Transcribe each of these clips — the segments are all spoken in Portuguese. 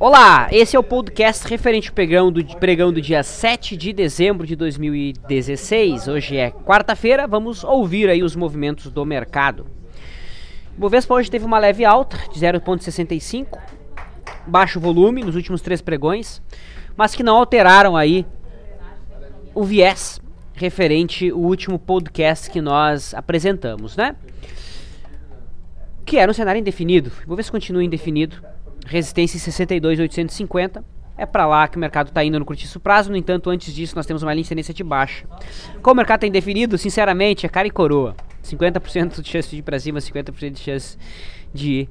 Olá, esse é o podcast referente ao pregão do, pregão do dia 7 de dezembro de 2016. Hoje é quarta-feira, vamos ouvir aí os movimentos do mercado. O Bovespa hoje teve uma leve alta de 0,65, baixo volume nos últimos três pregões, mas que não alteraram aí o viés referente ao último podcast que nós apresentamos, né? Que era um cenário indefinido. Ver se continua indefinido resistência em 62,850. É para lá que o mercado está indo no curtíssimo prazo. No entanto, antes disso, nós temos uma linha de tendência de baixa. Como o mercado está indefinido, sinceramente, é cara e coroa. 50% de chance de ir para cima, 50% de chance de ir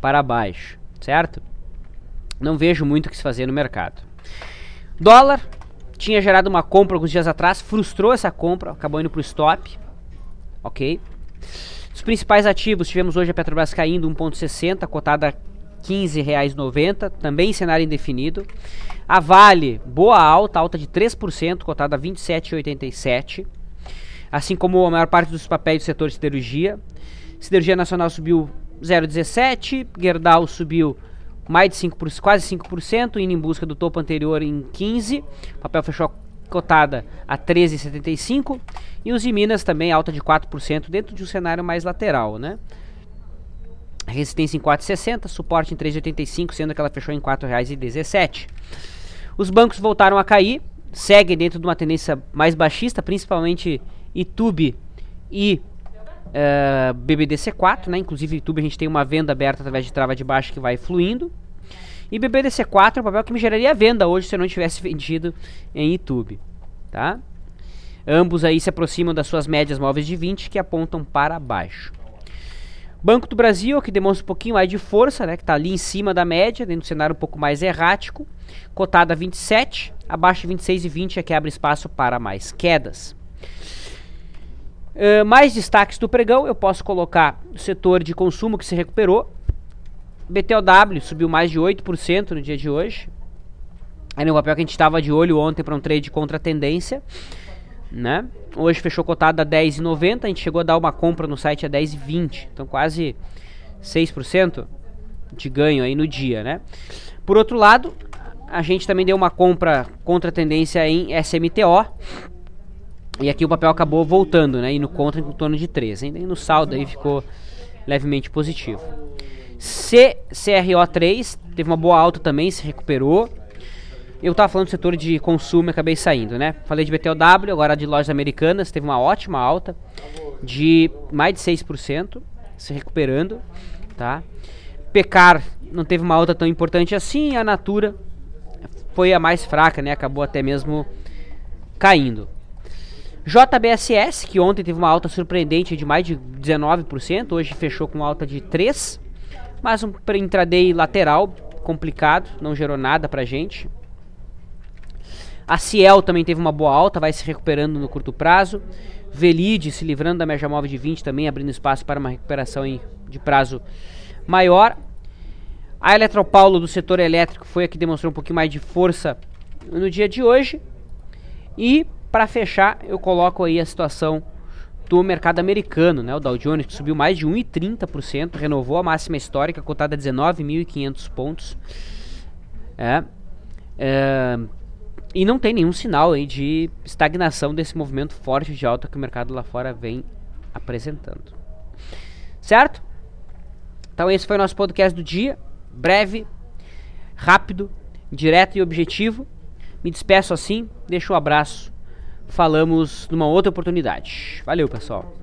para baixo. Certo? Não vejo muito o que se fazer no mercado. Dólar tinha gerado uma compra alguns dias atrás, frustrou essa compra, acabou indo para o stop. Ok? Os principais ativos, tivemos hoje a Petrobras caindo 1,60, cotada 15,90, também em cenário indefinido. A Vale, boa alta, alta de 3%, cotada a 27,87. Assim como a maior parte dos papéis do setor de siderurgia. Siderurgia Nacional subiu 0,17, Gerdau subiu mais de 5%, quase 5%, indo em busca do topo anterior em 15. O papel fechou cotada a 13,75 e os de Minas também alta de 4% dentro de um cenário mais lateral, né? Resistência em 4,60, suporte em 3,85, sendo que ela fechou em R$ 4,17. Os bancos voltaram a cair, seguem dentro de uma tendência mais baixista, principalmente YouTube e uh, eh, BBDC4, né? Inclusive YouTube a gente tem uma venda aberta através de trava de baixo que vai fluindo. E BBDC4 é um papel que me geraria venda hoje se eu não tivesse vendido em YouTube, tá? Ambos aí se aproximam das suas médias móveis de 20 que apontam para baixo. Banco do Brasil, que demonstra um pouquinho mais de força, né, que está ali em cima da média, dentro do cenário um pouco mais errático, cotada 27, abaixo de 26 e 20 é que abre espaço para mais quedas. Uh, mais destaques do pregão, eu posso colocar o setor de consumo que se recuperou. BTOW subiu mais de 8% no dia de hoje. Era um papel que a gente estava de olho ontem para um trade contra a tendência né? Hoje fechou cotado a 10,90, a gente chegou a dar uma compra no site a 10,20, então quase 6% de ganho aí no dia, né? Por outro lado, a gente também deu uma compra contra a tendência em SMTO. E aqui o papel acabou voltando, né? E no contra em torno de 3. Ainda no saldo aí ficou levemente positivo. CCRO3 teve uma boa alta também, se recuperou. Eu tava falando do setor de consumo e acabei saindo, né? Falei de BTOW, agora de lojas americanas, teve uma ótima alta de mais de 6%, se recuperando, tá? Pecar não teve uma alta tão importante assim, a Natura foi a mais fraca, né? Acabou até mesmo caindo. JBSS, que ontem teve uma alta surpreendente de mais de 19%, hoje fechou com alta de 3%, mas um intraday lateral complicado, não gerou nada pra gente. A Ciel também teve uma boa alta, vai se recuperando no curto prazo. Velide se livrando da média móvel de 20 também, abrindo espaço para uma recuperação em, de prazo maior. A Eletropaulo do setor elétrico foi a que demonstrou um pouquinho mais de força no dia de hoje. E para fechar, eu coloco aí a situação do mercado americano, né? O Dow Jones que subiu mais de 1,30%, renovou a máxima histórica, cotada a 19.500 pontos. É, é, e não tem nenhum sinal aí de estagnação desse movimento forte de alta que o mercado lá fora vem apresentando. Certo? Então esse foi o nosso podcast do dia. Breve, rápido, direto e objetivo. Me despeço assim, deixo um abraço. Falamos numa outra oportunidade. Valeu, pessoal.